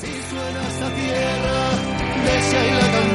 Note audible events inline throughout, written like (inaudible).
Si suena esta tierra, desea cantar,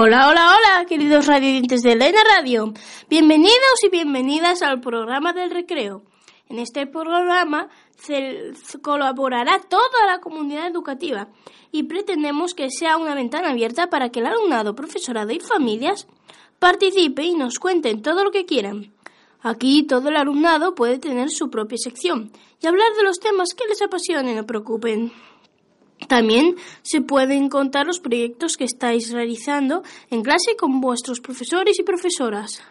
Hola, hola, hola, queridos radiantes de Elena Radio. Bienvenidos y bienvenidas al programa del recreo. En este programa ce- colaborará toda la comunidad educativa y pretendemos que sea una ventana abierta para que el alumnado, profesorado y familias participe y nos cuenten todo lo que quieran. Aquí todo el alumnado puede tener su propia sección y hablar de los temas que les apasionen o preocupen. También se pueden contar los proyectos que estáis realizando en clase con vuestros profesores y profesoras.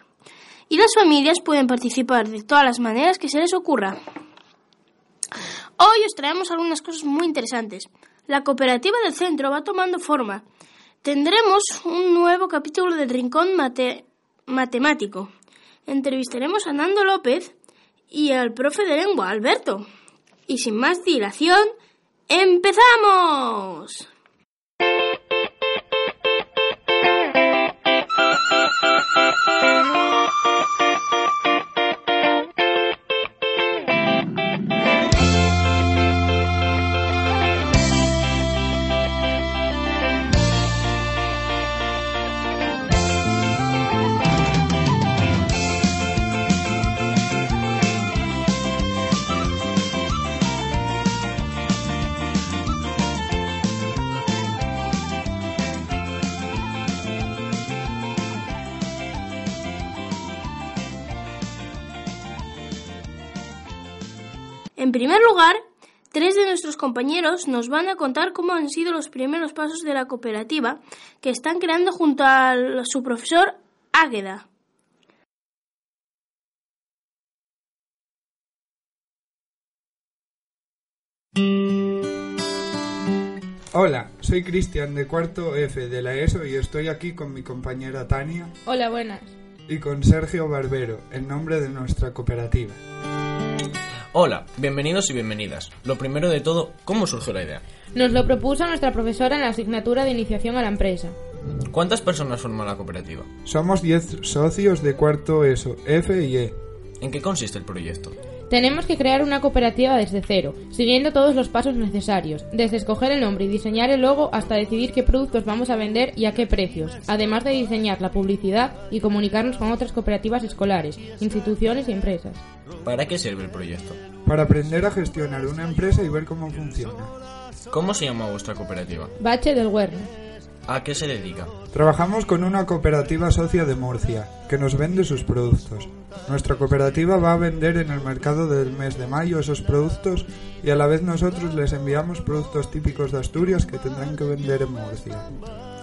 Y las familias pueden participar de todas las maneras que se les ocurra. Hoy os traemos algunas cosas muy interesantes. La cooperativa del centro va tomando forma. Tendremos un nuevo capítulo del Rincón Mate- Matemático. Entrevistaremos a Nando López y al profe de lengua, Alberto. Y sin más dilación, ¡empezamos! En primer lugar, tres de nuestros compañeros nos van a contar cómo han sido los primeros pasos de la cooperativa que están creando junto a su profesor Águeda. Hola, soy Cristian de cuarto F de la ESO y estoy aquí con mi compañera Tania Hola, buenas. y con Sergio Barbero, en nombre de nuestra cooperativa. Hola, bienvenidos y bienvenidas. Lo primero de todo, ¿cómo surgió la idea? Nos lo propuso nuestra profesora en la asignatura de iniciación a la empresa. ¿Cuántas personas forman la cooperativa? Somos 10 socios de cuarto ESO, F y E. ¿En qué consiste el proyecto? Tenemos que crear una cooperativa desde cero, siguiendo todos los pasos necesarios, desde escoger el nombre y diseñar el logo hasta decidir qué productos vamos a vender y a qué precios, además de diseñar la publicidad y comunicarnos con otras cooperativas escolares, instituciones y empresas. ¿Para qué sirve el proyecto? Para aprender a gestionar una empresa y ver cómo funciona. ¿Cómo se llama vuestra cooperativa? Bache del Huerno. ¿A qué se dedica? Trabajamos con una cooperativa socia de Murcia, que nos vende sus productos. Nuestra cooperativa va a vender en el mercado del mes de mayo esos productos y a la vez nosotros les enviamos productos típicos de Asturias que tendrán que vender en Murcia.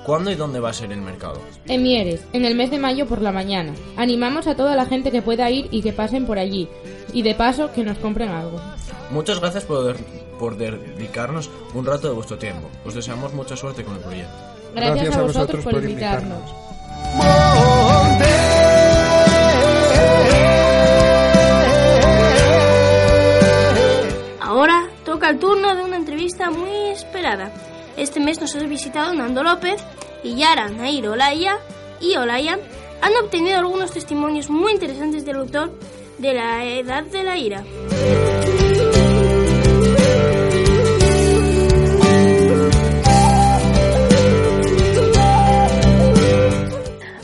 ¿Cuándo y dónde va a ser el mercado? En Mieres, en el mes de mayo por la mañana. Animamos a toda la gente que pueda ir y que pasen por allí. Y de paso, que nos compren algo. Muchas gracias por, por dedicarnos un rato de vuestro tiempo. Os deseamos mucha suerte con el proyecto. Gracias, a, vosotros por, invitarnos. Ahora toca el turno de una entrevista muy esperada. Este mes nos ha visitado Nando López y Yara, Nair, Olaya y Olaya han obtenido algunos testimonios muy interesantes del autor de la Edad de la Ira.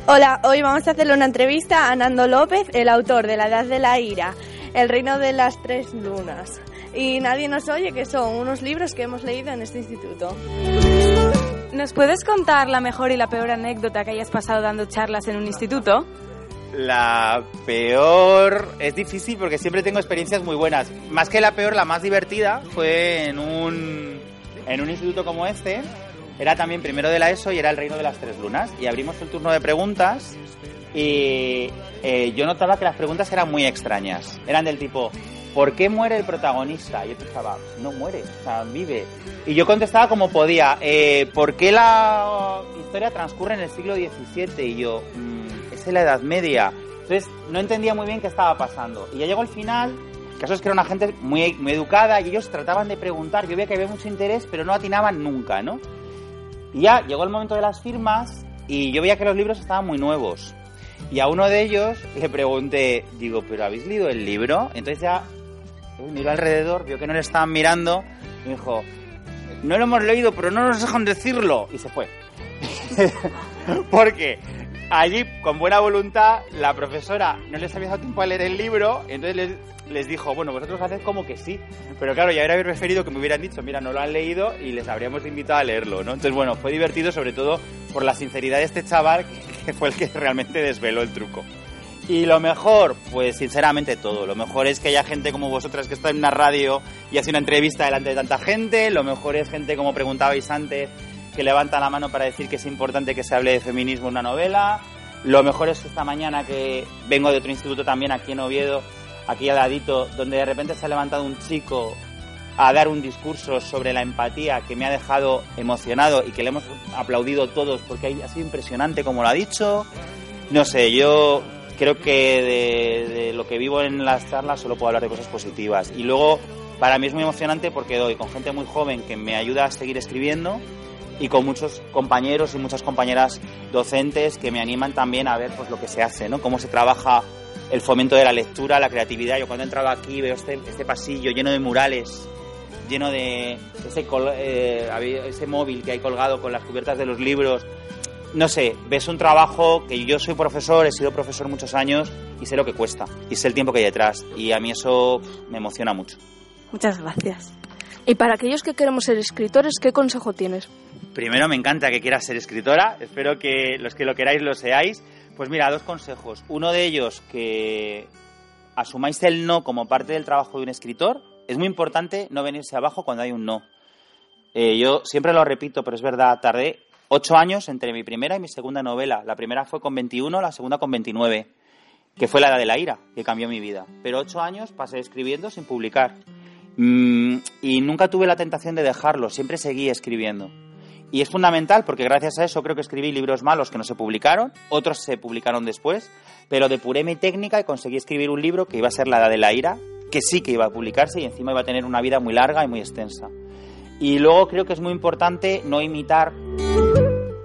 Hola, hoy vamos a hacerle una entrevista a Nando López, el autor de La Edad de la Ira, El Reino de las Tres Lunas. Y Nadie nos oye, que son unos libros que hemos leído en este instituto. ¿Nos puedes contar la mejor y la peor anécdota que hayas pasado dando charlas en un instituto? La peor es difícil porque siempre tengo experiencias muy buenas. Más que la peor, la más divertida fue en un, en un instituto como este. Era también primero de la ESO y era el Reino de las Tres Lunas. Y abrimos el turno de preguntas Y eh, yo notaba que las preguntas eran muy extrañas. Eran del tipo, ¿por qué muere el protagonista? Yo pensaba, no muere, o sea, vive. Y yo contestaba como podía, eh, ¿por qué la historia transcurre en el siglo XVII? Y yo, "Mm, es en la Edad Media. Entonces no entendía muy bien qué estaba pasando. Y ya llegó el final, el caso es que era una gente muy, muy educada y ellos trataban de preguntar. Yo veía que había mucho interés, pero no atinaban nunca, ¿no? Y ya llegó el momento de las firmas y yo veía que los libros estaban muy nuevos. Y a uno de ellos le pregunté, digo, ¿pero habéis leído el libro? Entonces ya miró alrededor, vio que no le estaban mirando y dijo, no lo hemos leído, pero no nos dejan decirlo. Y se fue. (laughs) Porque allí, con buena voluntad, la profesora no les había dado tiempo a leer el libro, entonces les, les dijo, bueno, vosotros haced como que sí. Pero claro, ya habría preferido que me hubieran dicho, mira, no lo han leído y les habríamos invitado a leerlo, ¿no? Entonces, bueno, fue divertido sobre todo por la sinceridad de este chaval, (laughs) que fue el que realmente desveló el truco. Y lo mejor, pues sinceramente todo. Lo mejor es que haya gente como vosotras que está en una radio y hace una entrevista delante de tanta gente. Lo mejor es gente como preguntabais antes, que levanta la mano para decir que es importante que se hable de feminismo en una novela. Lo mejor es esta mañana que vengo de otro instituto también aquí en Oviedo, aquí al ladito, donde de repente se ha levantado un chico a dar un discurso sobre la empatía que me ha dejado emocionado y que le hemos aplaudido todos porque ha sido impresionante como lo ha dicho. No sé, yo creo que de, de, lo que vivo en las charlas solo puedo hablar de cosas positivas. Y luego, para mí es muy emocionante porque doy con gente muy joven que me ayuda a seguir escribiendo y con muchos compañeros y muchas compañeras docentes que me animan también a ver pues lo que se hace, ¿no? Cómo se trabaja el fomento de la lectura, la creatividad. Yo cuando he entrado aquí veo este, este pasillo lleno de murales, lleno de ese, eh, ese móvil que hay colgado con las cubiertas de los libros, no sé, ves un trabajo que yo soy profesor, he sido profesor muchos años y sé lo que cuesta y sé el tiempo que hay detrás y a mí eso me emociona mucho. Muchas gracias. Y para aquellos que queremos ser escritores, ¿qué consejo tienes? Primero me encanta que quieras ser escritora, espero que los que lo queráis lo seáis. Pues mira, dos consejos. Uno de ellos, que asumáis el no como parte del trabajo de un escritor. Es muy importante no venirse abajo cuando hay un no. Eh, yo siempre lo repito, pero es verdad, tardé ocho años entre mi primera y mi segunda novela. La primera fue con 21, la segunda con 29, que fue la edad de la ira, que cambió mi vida. Pero ocho años pasé escribiendo sin publicar. Mm, y nunca tuve la tentación de dejarlo, siempre seguí escribiendo. Y es fundamental porque gracias a eso creo que escribí libros malos que no se publicaron, otros se publicaron después, pero depuré mi técnica y conseguí escribir un libro que iba a ser La Edad de la Ira, que sí que iba a publicarse y encima iba a tener una vida muy larga y muy extensa. Y luego creo que es muy importante no imitar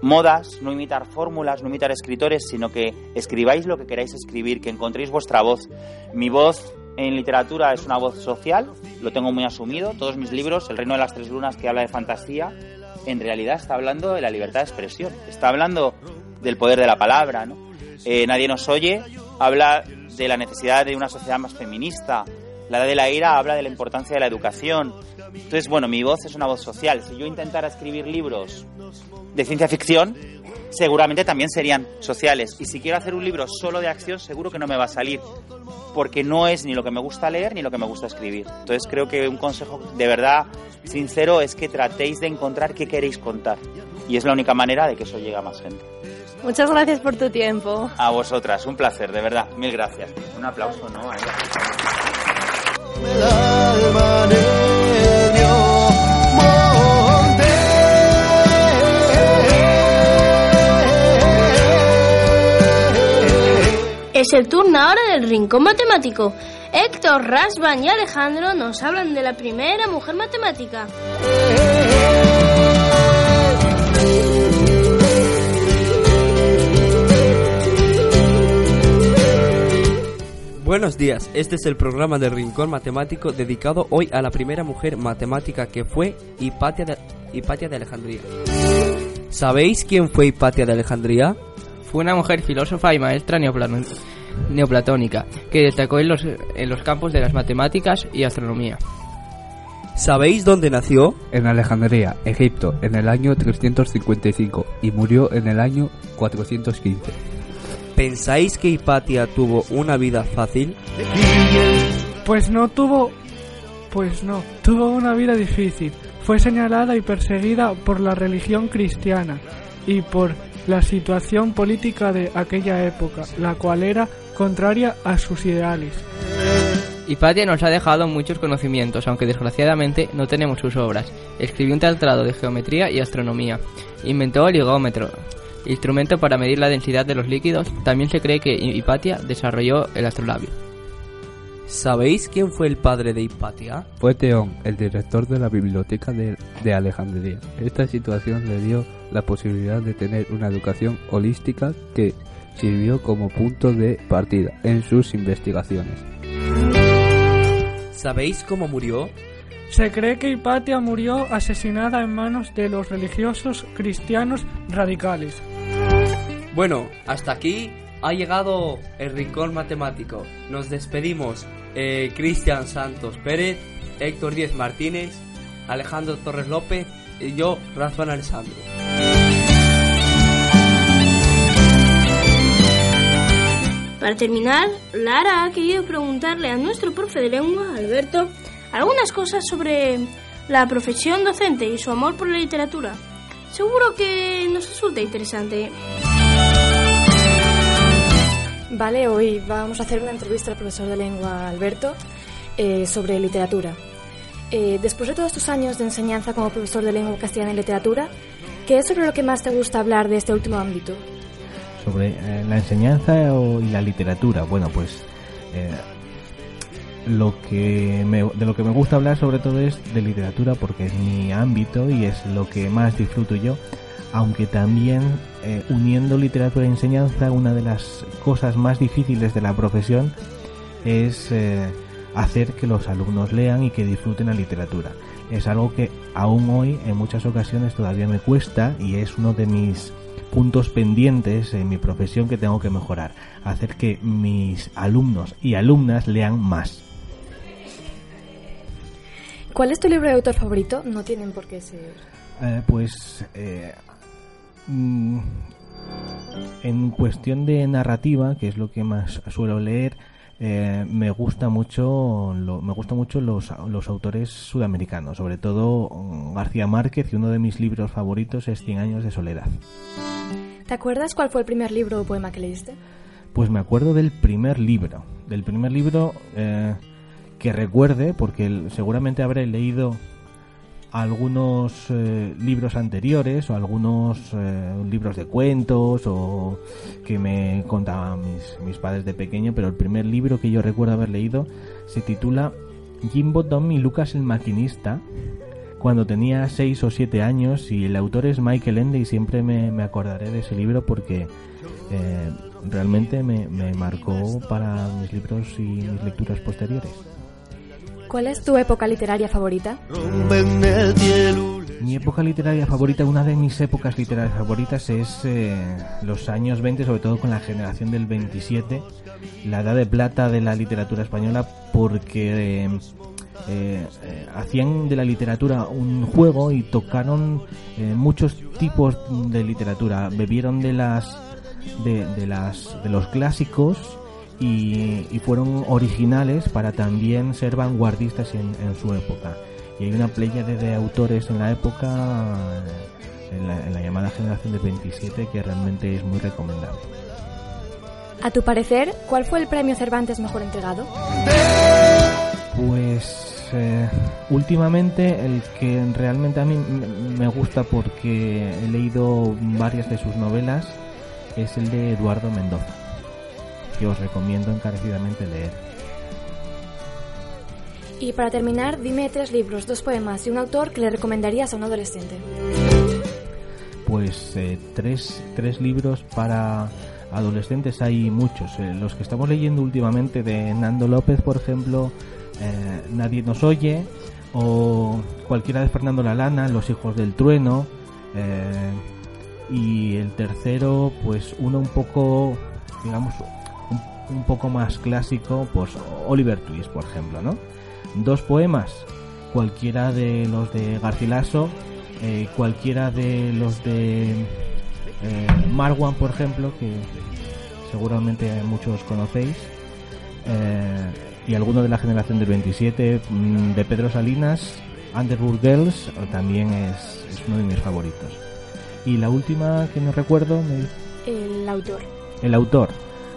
modas, no imitar fórmulas, no imitar escritores, sino que escribáis lo que queráis escribir, que encontréis vuestra voz. Mi voz en literatura es una voz social, lo tengo muy asumido. Todos mis libros, El Reino de las Tres Lunas, que habla de fantasía, en realidad está hablando de la libertad de expresión, está hablando del poder de la palabra. Eh, Nadie nos oye, habla de la necesidad de una sociedad más feminista. La edad de la ira habla de la importancia de la educación. Entonces, bueno, mi voz es una voz social. Si yo intentara escribir libros de ciencia ficción, seguramente también serían sociales. Y si quiero hacer un libro solo de acción, seguro que no me va a salir. Porque no es ni lo que me gusta leer ni lo que me gusta escribir. Entonces creo que un consejo de verdad sincero es que tratéis de encontrar qué queréis contar. Y es la única manera de que eso llegue a más gente. Muchas gracias por tu tiempo. A vosotras, un placer, de verdad. Mil gracias. Un aplauso, ¿no? Es el turno ahora del Rincón Matemático. Héctor, Rasban y Alejandro nos hablan de la primera mujer matemática. Buenos días, este es el programa del Rincón Matemático dedicado hoy a la primera mujer matemática que fue Hipatia de, Hipatia de Alejandría. ¿Sabéis quién fue Hipatia de Alejandría? Fue una mujer filósofa y maestra neoplatónica que destacó en los, en los campos de las matemáticas y astronomía. ¿Sabéis dónde nació? En Alejandría, Egipto, en el año 355 y murió en el año 415. ¿Pensáis que Hipatia tuvo una vida fácil? Pues no tuvo... Pues no, tuvo una vida difícil. Fue señalada y perseguida por la religión cristiana y por la situación política de aquella época, la cual era contraria a sus ideales. Hipatia nos ha dejado muchos conocimientos, aunque desgraciadamente no tenemos sus obras. Escribió un tratado de geometría y astronomía. Inventó el higómetro, instrumento para medir la densidad de los líquidos. También se cree que Hipatia desarrolló el astrolabio. ¿Sabéis quién fue el padre de Hipatia? Fue Teón, el director de la biblioteca de, de Alejandría. Esta situación le dio la posibilidad de tener una educación holística que sirvió como punto de partida en sus investigaciones. ¿Sabéis cómo murió? Se cree que Hipatia murió asesinada en manos de los religiosos cristianos radicales. Bueno, hasta aquí ha llegado el rincón matemático. Nos despedimos. Eh, Cristian Santos Pérez, Héctor Díez Martínez, Alejandro Torres López y yo, Rafael Alessandro. Para terminar, Lara ha querido preguntarle a nuestro profe de lengua, Alberto, algunas cosas sobre la profesión docente y su amor por la literatura. Seguro que nos resulta interesante. Vale, hoy vamos a hacer una entrevista al profesor de lengua Alberto eh, sobre literatura. Eh, después de todos tus años de enseñanza como profesor de lengua castellana y literatura, ¿qué es sobre lo que más te gusta hablar de este último ámbito? Sobre eh, la enseñanza o, y la literatura. Bueno, pues eh, lo que me- de lo que me gusta hablar sobre todo es de literatura porque es mi ámbito y es lo que más disfruto yo. Aunque también eh, uniendo literatura y enseñanza, una de las cosas más difíciles de la profesión es eh, hacer que los alumnos lean y que disfruten la literatura. Es algo que aún hoy en muchas ocasiones todavía me cuesta y es uno de mis puntos pendientes en mi profesión que tengo que mejorar. Hacer que mis alumnos y alumnas lean más. ¿Cuál es tu libro de autor favorito? No tienen por qué ser. Eh, pues eh, mm, en cuestión de narrativa, que es lo que más suelo leer, eh, me gusta mucho lo- me gusta mucho los, los autores sudamericanos, sobre todo mm, García Márquez y uno de mis libros favoritos es Cien años de soledad. ¿Te acuerdas cuál fue el primer libro o poema que leíste? Pues me acuerdo del primer libro, del primer libro eh, que recuerde, porque seguramente habré leído algunos eh, libros anteriores o algunos eh, libros de cuentos o que me contaban mis, mis padres de pequeño, pero el primer libro que yo recuerdo haber leído se titula Jimbo Tom y Lucas el maquinista cuando tenía 6 o 7 años y el autor es Michael Ende y siempre me, me acordaré de ese libro porque eh, realmente me, me marcó para mis libros y mis lecturas posteriores. ¿Cuál es tu época literaria favorita? Mi época literaria favorita, una de mis épocas literarias favoritas es eh, los años 20, sobre todo con la generación del 27, la edad de plata de la literatura española, porque eh, eh, hacían de la literatura un juego y tocaron eh, muchos tipos de literatura, bebieron de las de, de las de los clásicos y, y fueron originales para también ser vanguardistas en, en su época. Y hay una playa de, autores en la época, en la, en la llamada generación de 27, que realmente es muy recomendable. A tu parecer, ¿cuál fue el premio Cervantes mejor entregado? Pues eh, últimamente el que realmente a mí me gusta porque he leído varias de sus novelas es el de Eduardo Mendoza, que os recomiendo encarecidamente leer. Y para terminar, dime tres libros, dos poemas y un autor que le recomendarías a un adolescente. Pues eh, tres, tres libros para adolescentes hay muchos. Eh, los que estamos leyendo últimamente de Nando López, por ejemplo, eh, Nadie nos oye, o cualquiera de Fernando Lalana, Los hijos del trueno, eh, y el tercero, pues uno un poco, digamos, un, poco más clásico, pues Oliver Twist, por ejemplo, ¿no? Dos poemas, cualquiera de los de Garcilaso, eh, cualquiera de los de eh, Marwan, por ejemplo, que seguramente muchos conocéis, eh, y alguno de la generación del 27, mm, de Pedro Salinas, Underwood Girls, también es, es uno de mis favoritos. Y la última que no recuerdo, me- El autor. el autor.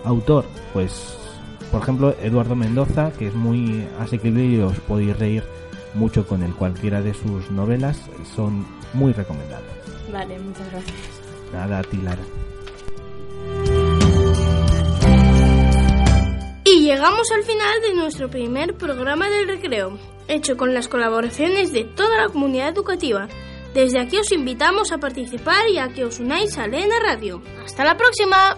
Autor, pues, por ejemplo, Eduardo Mendoza, que es muy asequible y os podéis reír mucho con él. Cualquiera de sus novelas son muy recomendables. Vale, muchas gracias. Nada, a ti, Lara. Y llegamos al final de nuestro primer programa del recreo, hecho con las colaboraciones de toda la comunidad educativa. Desde aquí os invitamos a participar y a que os unáis a Lena Radio. ¡Hasta la próxima!